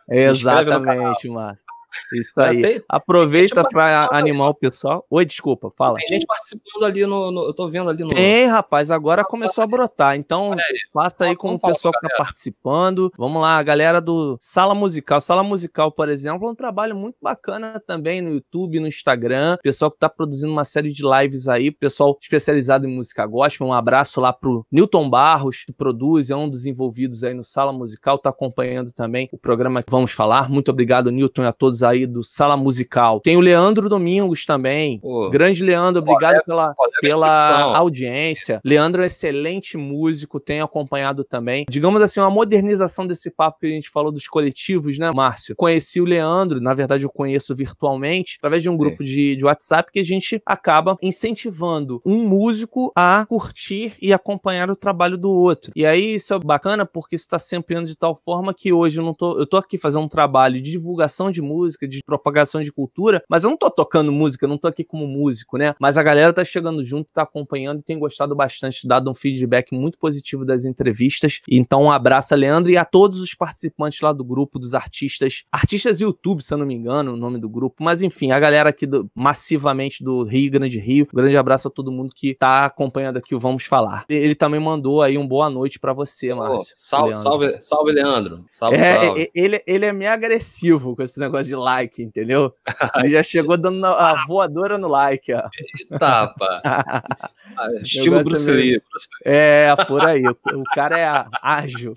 Exatamente, Márcio. Isso aí. Tem, Aproveita para animar o pessoal. Oi, desculpa, fala. Tem gente participando ali no, no, Eu tô vendo ali no. Tem, rapaz, agora começou a brotar. Então, aí, faça aí com o pessoal que tá participando. Vamos lá, a galera do Sala Musical. Sala Musical, por exemplo, é um trabalho muito bacana também no YouTube, no Instagram. Pessoal que tá produzindo uma série de lives aí, pessoal especializado em música gospel. Um abraço lá pro Newton Barros, que produz, é um dos envolvidos aí no Sala Musical, tá acompanhando também o programa que vamos falar. Muito obrigado, Newton, e a todos aí do Sala Musical. Tem o Leandro Domingos também. Pô, Grande Leandro, obrigado pela, pela audiência. Leandro é excelente músico, tenho acompanhado também. Digamos assim, uma modernização desse papo que a gente falou dos coletivos, né, Márcio? Conheci o Leandro, na verdade eu conheço virtualmente, através de um Sim. grupo de, de WhatsApp que a gente acaba incentivando um músico a curtir e acompanhar o trabalho do outro. E aí isso é bacana porque isso está sempre indo de tal forma que hoje eu não tô. Eu tô aqui fazendo um trabalho de divulgação de música, de propagação de cultura, mas eu não tô tocando música, não tô aqui como músico, né? Mas a galera tá chegando junto, tá acompanhando e tem gostado bastante, dado um feedback muito positivo das entrevistas. Então, um abraço a Leandro e a todos os participantes lá do grupo, dos artistas, artistas YouTube, se eu não me engano, o nome do grupo, mas enfim, a galera aqui do, massivamente do Rio Grande Rio. Um grande abraço a todo mundo que tá acompanhando aqui o Vamos Falar. Ele também mandou aí um boa noite para você, Márcio. Oh, salve, Leandro. salve, salve, Leandro. Salve, é, salve. Ele, ele é meio agressivo com esse negócio de like, entendeu? [laughs] Ele já chegou dando a voadora no like, ó. Eita, pá. [laughs] Estilo Bruce Lee. É, por aí. O cara é ágil.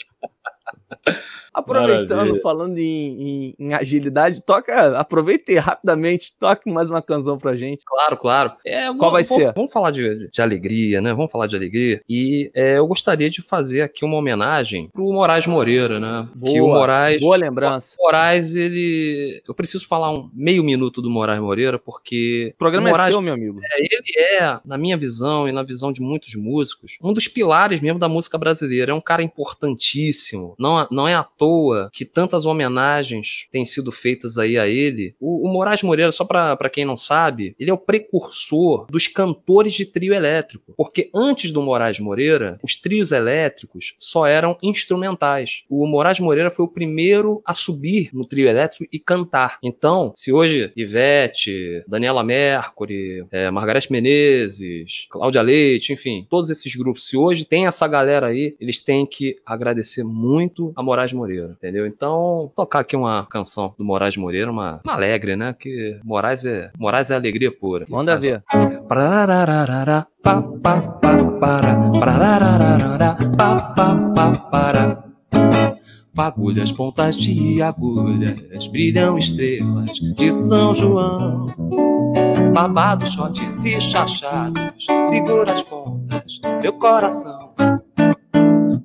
[laughs] Aproveitando, Maravilha. falando em, em, em, agilidade, toca, aproveite rapidamente, toque mais uma canção pra gente. Claro, claro. É, Qual vai vamos, ser? Vamos falar de, de, alegria, né? Vamos falar de alegria. E é, eu gostaria de fazer aqui uma homenagem pro Moraes Moreira, né? Boa, que o Moraes, boa lembrança. O Moraes, ele... Eu preciso falar um meio minuto do Moraes Moreira, porque... O programa o Moraes, é seu, meu amigo. É, ele é, na minha visão e na visão de muitos músicos, um dos pilares mesmo da música brasileira. É um cara importantíssimo. Não, não é à toa que tantas homenagens têm sido feitas aí a ele. O, o Moraes Moreira, só para quem não sabe, ele é o precursor dos cantores de trio elétrico. Porque antes do Moraes Moreira, os trios elétricos só eram instrumentais. O Moraes Moreira foi o primeiro a subir no trio elétrico e cantar. Então, se hoje Ivete, Daniela Mercury, é, Margareth Menezes, Cláudia Leite, enfim, todos esses grupos, se hoje tem essa galera aí, eles têm que agradecer muito a Moraes Moreira, entendeu? Então, tocar aqui uma canção do Moraes Moreira, uma, uma alegre, né? Que Moraes é, Moraes é alegria pura. Manda ver. Fagulhas, pontas de agulhas, brilham estrelas de São João. Babados, shots e chachados, segura as pontas, meu coração.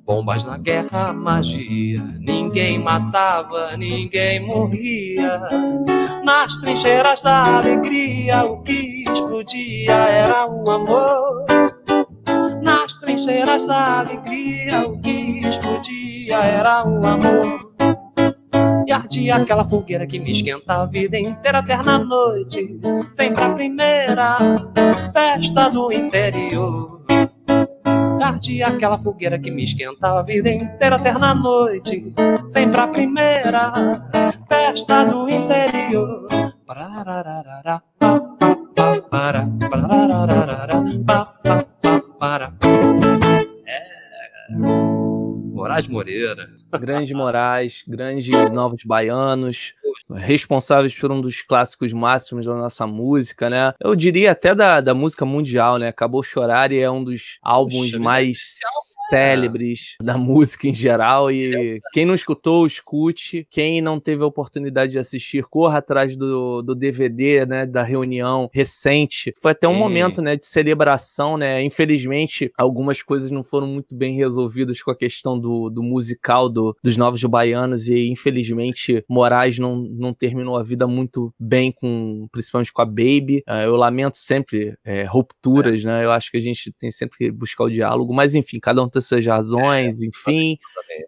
Bombas na guerra, magia. Ninguém matava, ninguém morria. Nas trincheiras da alegria, o que explodia era o amor. Nas trincheiras da alegria, o que explodia era o amor. E ardia aquela fogueira que me esquenta a vida inteira, eterna noite, sempre a primeira festa do interior ardia aquela fogueira que me esquentava a vida inteira, eterna noite, sempre a primeira festa do interior. É. Moraes Moreira. Grande Moraes, grande Novos Baianos, responsáveis por um dos clássicos máximos da nossa música, né? Eu diria até da, da música mundial, né? Acabou Chorar e é um dos álbuns Poxa, mais célebres da [laughs] música em geral. E quem não escutou, escute. Quem não teve a oportunidade de assistir, corra atrás do, do DVD, né? Da reunião recente. Foi até um momento, né? De celebração, né? Infelizmente, algumas coisas não foram muito bem resolvidas com a questão do, do musical do, dos Novos Baianos. E infelizmente, Moraes não, não terminou a vida muito bem, com principalmente com a Baby. Uh, eu lamento sempre é, rupturas, é. né? Eu acho que a gente tem sempre que buscar o diálogo. Mas enfim, cada um suas razões, é, enfim.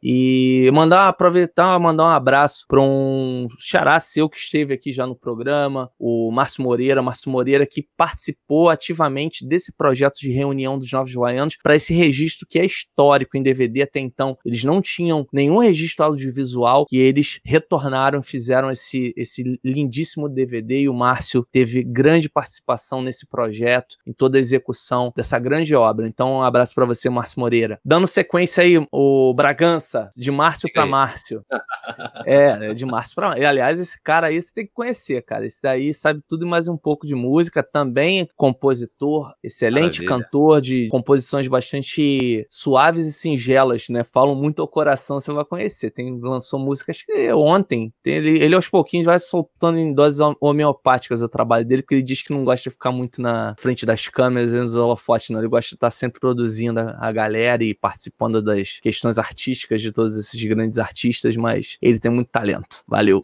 E mandar aproveitar, mandar um abraço para um xará seu que esteve aqui já no programa, o Márcio Moreira, Márcio Moreira que participou ativamente desse projeto de reunião dos Novos Baianos para esse registro que é histórico em DVD até então. Eles não tinham nenhum registro audiovisual e eles retornaram, fizeram esse, esse lindíssimo DVD e o Márcio teve grande participação nesse projeto, em toda a execução dessa grande obra. Então, um abraço para você, Márcio Moreira. Dando sequência aí, o Bragança, de Márcio para Márcio. [laughs] é, de Márcio para Márcio. Aliás, esse cara aí você tem que conhecer, cara. Esse daí sabe tudo e mais um pouco de música. Também compositor, excelente Maravilha. cantor de composições bastante suaves e singelas, né? Falam muito ao coração, você vai conhecer. Tem, lançou música, acho que ontem. Tem, ele, ele é pouquinhos vai soltando em doses homeopáticas o trabalho dele, porque ele diz que não gosta de ficar muito na frente das câmeras e nos holofotes, não. Ele gosta de estar sempre produzindo a galera e participando das questões artísticas de todos esses grandes artistas, mas ele tem muito talento. Valeu!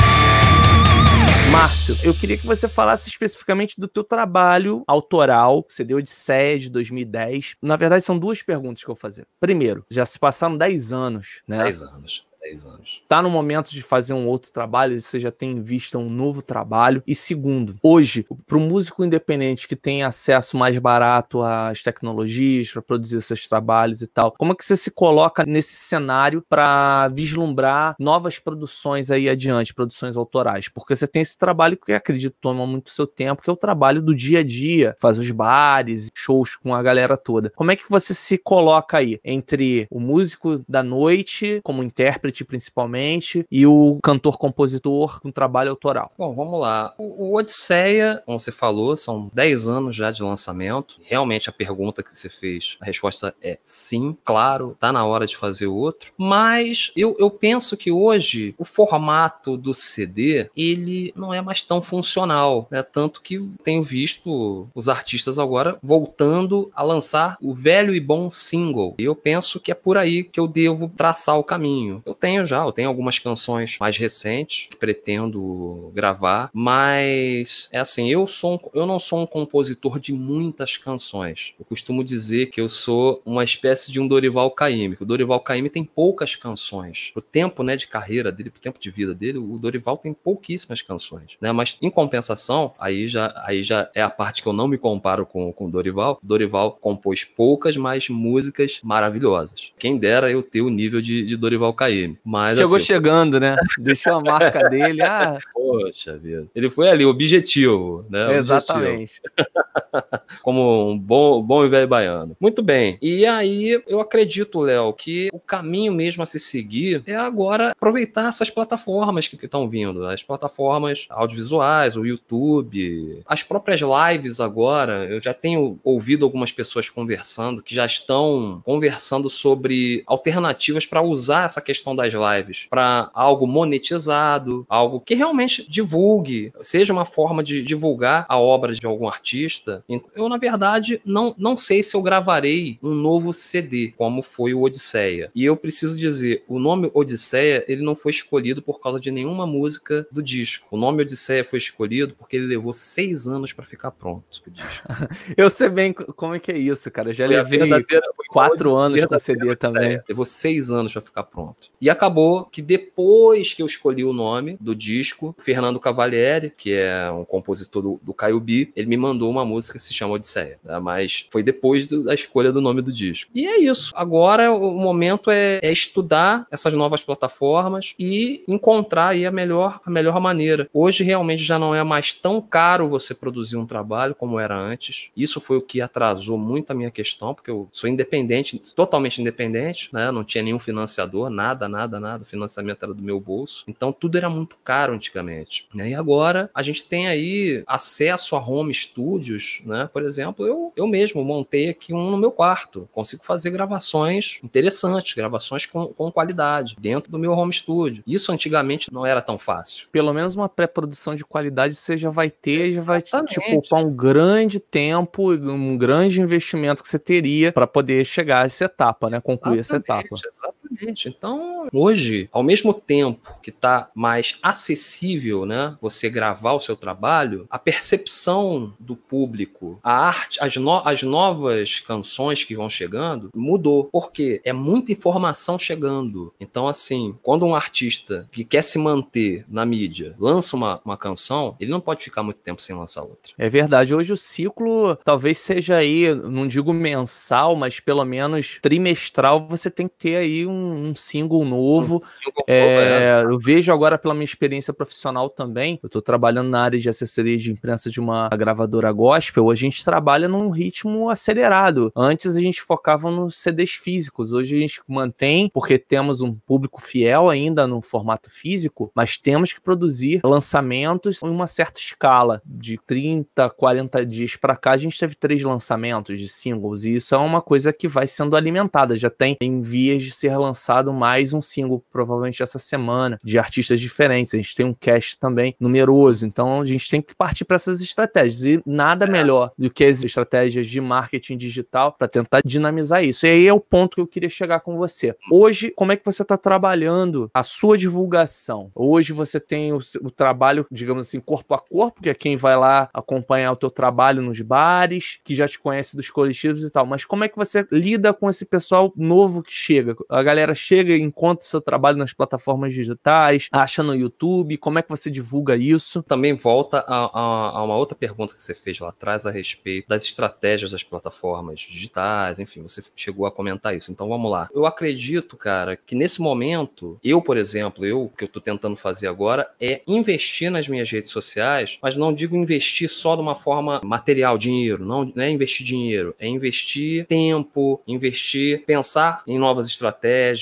Márcio, eu queria que você falasse especificamente do teu trabalho autoral, que você deu de SEA de 2010. Na verdade, são duas perguntas que eu vou fazer. Primeiro, já se passaram 10 anos, né? 10 anos. 10 anos. Tá no momento de fazer um outro trabalho, você já tem em vista um novo trabalho. E segundo, hoje, para o músico independente que tem acesso mais barato às tecnologias para produzir seus trabalhos e tal, como é que você se coloca nesse cenário para vislumbrar novas produções aí adiante, produções autorais? Porque você tem esse trabalho que acredito toma muito seu tempo, que é o trabalho do dia a dia, faz os bares, shows com a galera toda. Como é que você se coloca aí entre o músico da noite como intérprete principalmente, e o cantor-compositor com trabalho autoral. Bom, vamos lá. O, o Odisseia, como você falou, são 10 anos já de lançamento. Realmente a pergunta que você fez, a resposta é sim, claro, tá na hora de fazer outro. Mas eu, eu penso que hoje o formato do CD, ele não é mais tão funcional, né? Tanto que tenho visto os artistas agora voltando a lançar o velho e bom single. E eu penso que é por aí que eu devo traçar o caminho. Eu tenho já, eu tenho algumas canções mais recentes que pretendo gravar, mas é assim, eu sou um, eu não sou um compositor de muitas canções. Eu costumo dizer que eu sou uma espécie de um Dorival Caymmi. O Dorival Caymmi tem poucas canções. O tempo, né, de carreira dele, o tempo de vida dele, o Dorival tem pouquíssimas canções, né? Mas em compensação, aí já aí já é a parte que eu não me comparo com com Dorival. Dorival compôs poucas, mas músicas maravilhosas. Quem dera eu ter o nível de, de Dorival Caymmi. Mas, Chegou assim, chegando, né? [laughs] Deixou a marca dele. Ah. Poxa vida. Ele foi ali, objetivo, né? Exatamente. [laughs] Como um bom, bom e velho baiano. Muito bem. E aí, eu acredito, Léo, que o caminho mesmo a se seguir é agora aproveitar essas plataformas que estão vindo. As plataformas audiovisuais, o YouTube, as próprias lives agora. Eu já tenho ouvido algumas pessoas conversando que já estão conversando sobre alternativas para usar essa questão das lives para algo monetizado, algo que realmente divulgue, seja uma forma de divulgar a obra de algum artista. Eu, na verdade, não, não sei se eu gravarei um novo CD, como foi o Odisseia. E eu preciso dizer, o nome Odisseia, ele não foi escolhido por causa de nenhuma música do disco. O nome Odisseia foi escolhido porque ele levou seis anos para ficar pronto. [laughs] eu sei bem como é que é isso, cara. Eu já foi levei quatro anos para CD também. Levou seis anos para ficar pronto. E acabou que depois que eu escolhi o nome do disco, Fernando Cavalieri, que é um compositor do, do Caio B, ele me mandou uma música que se chama Odisseia. Né? Mas foi depois do, da escolha do nome do disco. E é isso. Agora o momento é, é, estudar essas novas plataformas e encontrar aí a melhor, a melhor maneira. Hoje realmente já não é mais tão caro você produzir um trabalho como era antes. Isso foi o que atrasou muito a minha questão, porque eu sou independente, totalmente independente, né? Não tinha nenhum financiador, nada, nada, nada. O financiamento era do meu bolso. Então tudo era muito caro antigamente. Né? E agora a gente tem aí acesso a home studios, né? Por exemplo, eu, eu mesmo montei aqui um no meu quarto. Consigo fazer gravações interessantes, gravações com, com qualidade, dentro do meu home studio. Isso antigamente não era tão fácil. Pelo menos uma pré-produção de qualidade você já vai ter, Exatamente. já vai te poupar um grande tempo, um grande investimento que você teria para poder chegar a essa etapa, né? Concluir exatamente, essa etapa. Exatamente. Então, hoje, ao mesmo tempo que está mais acessível, né, você gravar o seu trabalho, a percepção do público, a arte, as, no, as novas canções que vão chegando mudou, porque é muita informação chegando. Então, assim, quando um artista que quer se manter na mídia lança uma, uma canção, ele não pode ficar muito tempo sem lançar outra. É verdade. Hoje o ciclo talvez seja aí, não digo mensal, mas pelo menos trimestral, você tem que ter aí um, um single novo. Um single é, eu vejo agora pela minha experiência profissional também, eu estou trabalhando na área de assessoria de imprensa de uma gravadora gospel, a gente trabalha num ritmo acelerado. Antes a gente focava nos CDs físicos, hoje a gente mantém, porque temos um público fiel ainda no formato físico, mas temos que produzir lançamentos em uma certa escala. De 30, 40 dias para cá, a gente teve três lançamentos de singles, e isso é uma coisa que vai sendo alimentada, já tem em vias de ser lançado lançado mais um single, provavelmente essa semana, de artistas diferentes. A gente tem um cast também numeroso, então a gente tem que partir para essas estratégias. E nada é. melhor do que as estratégias de marketing digital para tentar dinamizar isso. E aí é o ponto que eu queria chegar com você. Hoje, como é que você está trabalhando a sua divulgação? Hoje você tem o, o trabalho, digamos assim, corpo a corpo, que é quem vai lá acompanhar o teu trabalho nos bares, que já te conhece dos coletivos e tal. Mas como é que você lida com esse pessoal novo que chega? A galera chega e encontra o seu trabalho nas plataformas digitais, acha no YouTube, como é que você divulga isso? Também volta a, a, a uma outra pergunta que você fez lá atrás a respeito das estratégias das plataformas digitais, enfim, você chegou a comentar isso. Então vamos lá. Eu acredito, cara, que nesse momento, eu, por exemplo, eu, o que eu tô tentando fazer agora é investir nas minhas redes sociais, mas não digo investir só de uma forma material, dinheiro, não, não é investir dinheiro, é investir tempo, investir, pensar em novas estratégias,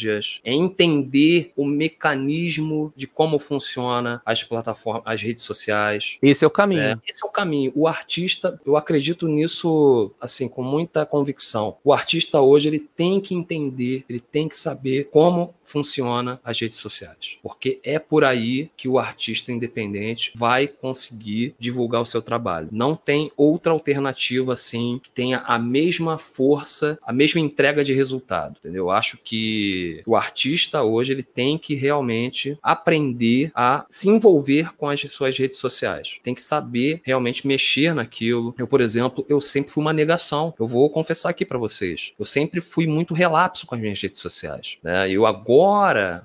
é entender o mecanismo de como funciona as plataformas, as redes sociais. Esse é o caminho. É, esse é o caminho. O artista, eu acredito nisso assim com muita convicção. O artista hoje ele tem que entender, ele tem que saber como funciona as redes sociais, porque é por aí que o artista independente vai conseguir divulgar o seu trabalho. Não tem outra alternativa assim que tenha a mesma força, a mesma entrega de resultado, entendeu? Eu acho que o artista hoje ele tem que realmente aprender a se envolver com as suas redes sociais. Tem que saber realmente mexer naquilo. Eu, por exemplo, eu sempre fui uma negação. Eu vou confessar aqui para vocês. Eu sempre fui muito relapso com as minhas redes sociais, né? Eu agora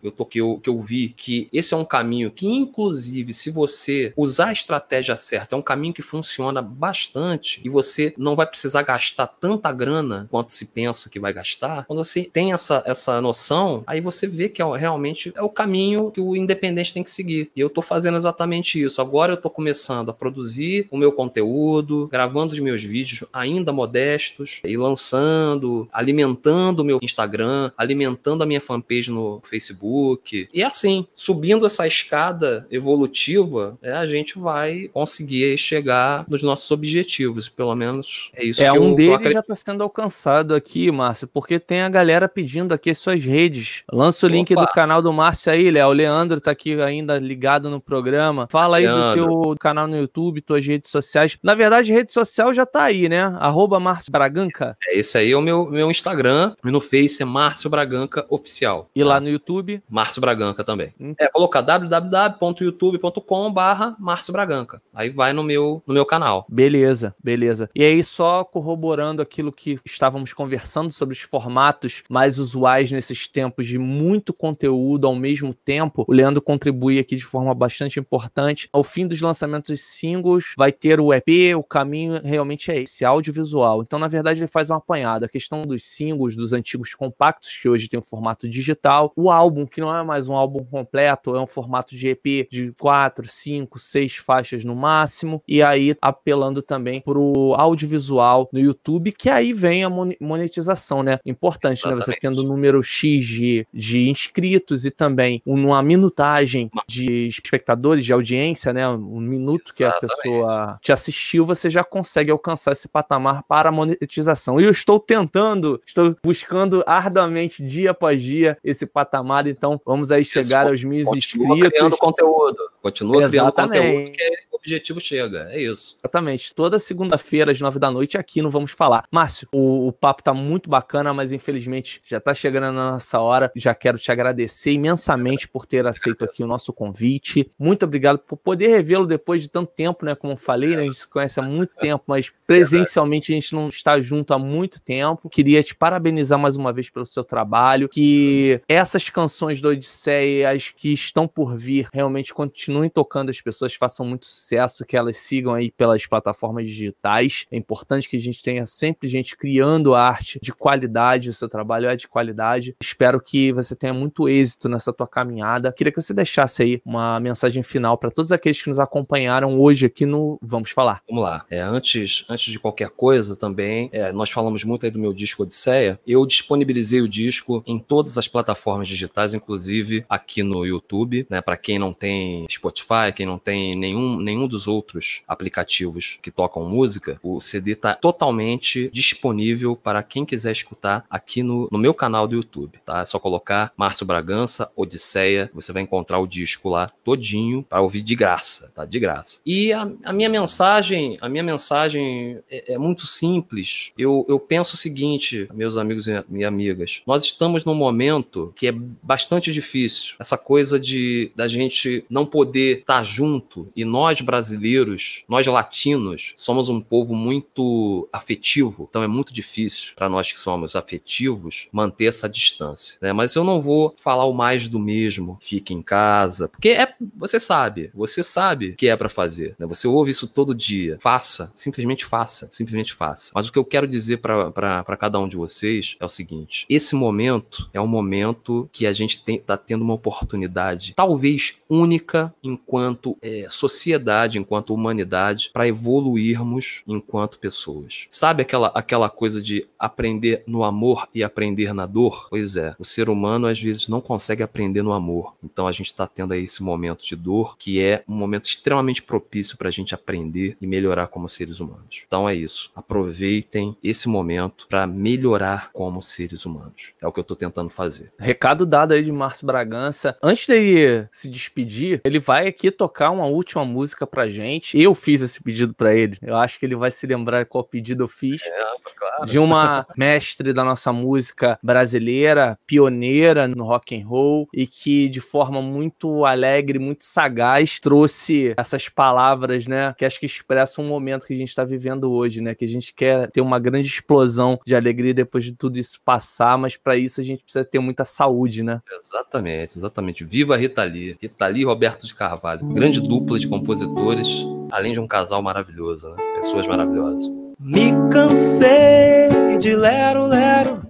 eu tô que eu, que eu vi que esse é um caminho que inclusive se você usar a estratégia certa, é um caminho que funciona bastante e você não vai precisar gastar tanta grana quanto se pensa que vai gastar. Quando você tem essa essa noção, aí você vê que é, realmente é o caminho que o independente tem que seguir. E eu tô fazendo exatamente isso. Agora eu tô começando a produzir o meu conteúdo, gravando os meus vídeos ainda modestos e lançando, alimentando o meu Instagram, alimentando a minha fanpage no Facebook. E assim, subindo essa escada evolutiva, é, a gente vai conseguir chegar nos nossos objetivos. Pelo menos é isso é, que um eu, deles já está sendo alcançado aqui, Márcio, porque tem a galera pedindo aqui as suas redes. Lança o link Opa. do canal do Márcio aí, Léo. O Leandro tá aqui ainda ligado no programa. Fala aí Leandro. do teu canal no YouTube, tuas redes sociais. Na verdade, rede social já tá aí, né? Arroba Márcio Braganca. É, esse aí é o meu, meu Instagram. E no Face é Márcio Braganca Oficial. E? Lá no YouTube? Márcio Braganca também. Hum. É, colocar www.youtube.com barra Márcio Braganca. Aí vai no meu, no meu canal. Beleza, beleza. E aí, só corroborando aquilo que estávamos conversando sobre os formatos mais usuais nesses tempos de muito conteúdo ao mesmo tempo, o Leandro contribui aqui de forma bastante importante. Ao fim dos lançamentos de singles, vai ter o EP, o caminho realmente é esse, audiovisual. Então, na verdade, ele faz uma apanhada. A questão dos singles, dos antigos compactos, que hoje tem um formato digital, o álbum, que não é mais um álbum completo, é um formato de EP de quatro, cinco, seis faixas no máximo, e aí apelando também pro audiovisual no YouTube, que aí vem a monetização, né? Importante, Exatamente. né? Você tendo um número X de, de inscritos e também uma minutagem de espectadores, de audiência, né? Um minuto que Exatamente. a pessoa te assistiu, você já consegue alcançar esse patamar para a monetização. E eu estou tentando, estou buscando arduamente dia após dia esse patamar, então vamos aí chegar Isso, aos mil inscritos. criando conteúdo. Continua Exatamente. criando conteúdo que o objetivo chega. É isso. Exatamente. Toda segunda-feira, às nove da noite, aqui no Vamos Falar. Márcio, o, o papo tá muito bacana, mas infelizmente já tá chegando na nossa hora. Já quero te agradecer imensamente por ter aceito aqui o nosso convite. Muito obrigado por poder revê-lo depois de tanto tempo, né? Como eu falei, né? a gente se conhece há muito tempo, mas presencialmente a gente não está junto há muito tempo. Queria te parabenizar mais uma vez pelo seu trabalho. Que essas canções do Odisseia, as que estão por vir, realmente continuem continuem tocando, as pessoas façam muito sucesso, que elas sigam aí pelas plataformas digitais. É importante que a gente tenha sempre gente criando arte de qualidade, o seu trabalho é de qualidade. Espero que você tenha muito êxito nessa tua caminhada. Queria que você deixasse aí uma mensagem final para todos aqueles que nos acompanharam hoje aqui no Vamos Falar. Vamos lá. É, antes, antes de qualquer coisa também, é, nós falamos muito aí do meu disco Odisseia, eu disponibilizei o disco em todas as plataformas digitais, inclusive aqui no YouTube, né? Para quem não tem Spotify, quem não tem nenhum, nenhum dos outros aplicativos que tocam música, o CD está totalmente disponível para quem quiser escutar aqui no, no meu canal do YouTube, tá? É só colocar Márcio Bragança, Odisseia, você vai encontrar o disco lá todinho para ouvir de graça, tá? De graça. E a, a minha mensagem, a minha mensagem é, é muito simples. Eu, eu penso o seguinte, meus amigos e amigas, nós estamos num momento que é bastante difícil. Essa coisa de da gente não poder estar tá junto e nós brasileiros, nós latinos, somos um povo muito afetivo. Então é muito difícil para nós que somos afetivos manter essa distância, né? Mas eu não vou falar o mais do mesmo, fique em casa, porque é, você sabe, você sabe que é para fazer, né? Você ouve isso todo dia. Faça, simplesmente faça, simplesmente faça. Mas o que eu quero dizer para cada um de vocês é o seguinte: esse momento é um momento que a gente está tendo uma oportunidade, talvez única, enquanto é, sociedade, enquanto humanidade, para evoluirmos enquanto pessoas. Sabe aquela, aquela coisa de aprender no amor e aprender na dor? Pois é, o ser humano às vezes não consegue aprender no amor. Então a gente está tendo aí esse momento de dor, que é um momento extremamente propício para a gente aprender e melhorar como seres humanos. Então é isso. Aproveitem esse momento para melhorar como seres humanos. É o que eu estou tentando fazer. Recado dado aí de Márcio Bragança. Antes dele se despedir, ele vai aqui tocar uma última música pra gente. Eu fiz esse pedido para ele. Eu acho que ele vai se lembrar qual pedido eu fiz. É, claro. De uma [laughs] mestre da nossa música brasileira, pioneira no rock and roll e que de forma muito alegre, muito sagaz, trouxe essas palavras, né, que acho que expressam um momento que a gente está vivendo hoje, né, que a gente quer ter uma grande explosão de alegria depois de tudo isso passar, mas para isso a gente precisa ter muita saúde, né? Exatamente, exatamente. Viva Rita Lee, Rita Lee Roberto de Carvalho, grande dupla de compositores, além de um casal maravilhoso, né? Pessoas maravilhosas. Me cansei de lero lero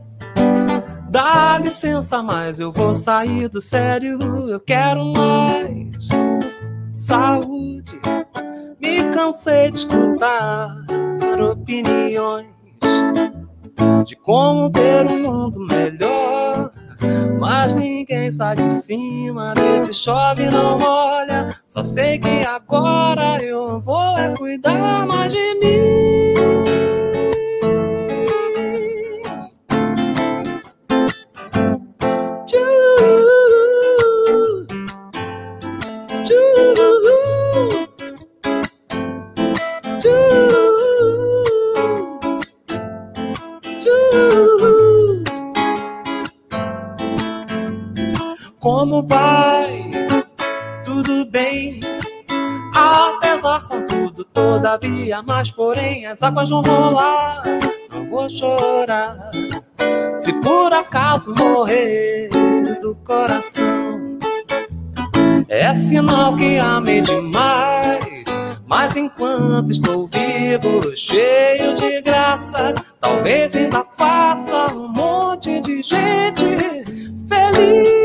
Dá licença, mas eu vou sair do sério. Eu quero mais saúde. Me cansei de escutar opiniões de como ter um mundo melhor. Mas ninguém sai de cima desse chove não molha. Só sei que agora eu vou é cuidar mais de mim. Como vai? Tudo bem? Apesar contudo, todavia, mas porém as águas vão rolar. Não vou chorar. Se por acaso morrer do coração, é sinal que amei demais. Mas enquanto estou vivo, cheio de graça, talvez ainda faça um monte de gente feliz.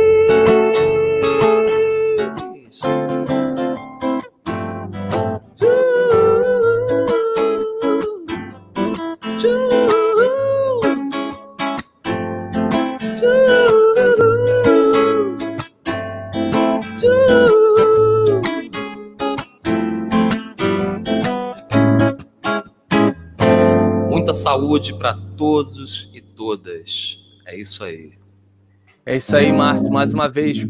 Saúde para todos e todas. É isso aí. É isso aí, Márcio. Mais uma vez,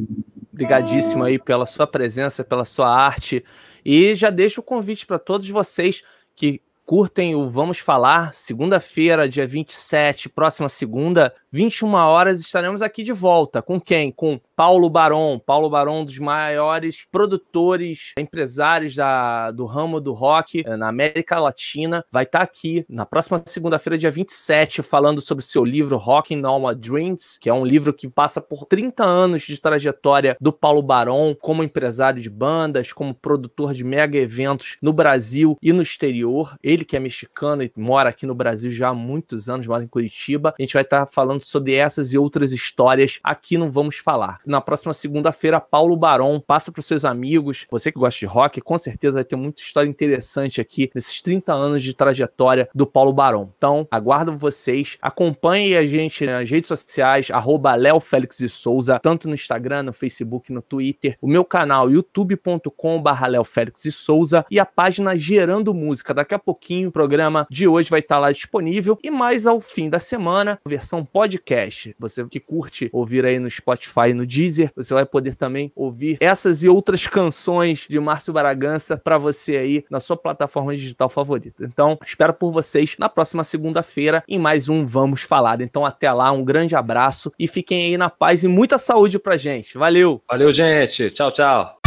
obrigadíssimo aí pela sua presença, pela sua arte. E já deixo o convite para todos vocês que curtem o Vamos Falar, segunda-feira, dia 27, próxima segunda, 21 horas, estaremos aqui de volta. Com quem? Com Paulo Baron. Paulo Baron, um dos maiores produtores, empresários da, do ramo do rock eh, na América Latina, vai estar tá aqui na próxima segunda-feira, dia 27, falando sobre seu livro Rock in All My Dreams, que é um livro que passa por 30 anos de trajetória do Paulo Baron como empresário de bandas, como produtor de mega eventos no Brasil e no exterior. Ele que é mexicano e mora aqui no Brasil já há muitos anos, mora em Curitiba. A gente vai estar tá falando sobre essas e outras histórias aqui no Vamos Falar. Na próxima segunda-feira, Paulo Barão. Passa para os seus amigos. Você que gosta de rock, com certeza vai ter muita história interessante aqui nesses 30 anos de trajetória do Paulo Barão. Então, aguardo vocês. Acompanhe a gente nas redes sociais, arroba Léo Félix de Souza, tanto no Instagram, no Facebook, no Twitter. O meu canal, youtube.com.br Léo Félix de Souza e a página Gerando Música. Daqui a pouquinho o programa de hoje vai estar lá disponível. E mais ao fim da semana, versão podcast. Você que curte ouvir aí no Spotify no Deezer, você vai poder também ouvir essas e outras canções de Márcio Bragança para você aí na sua plataforma digital favorita. Então, espero por vocês na próxima segunda-feira em mais um Vamos Falar. Então, até lá, um grande abraço e fiquem aí na paz e muita saúde pra gente. Valeu! Valeu, gente! Tchau, tchau!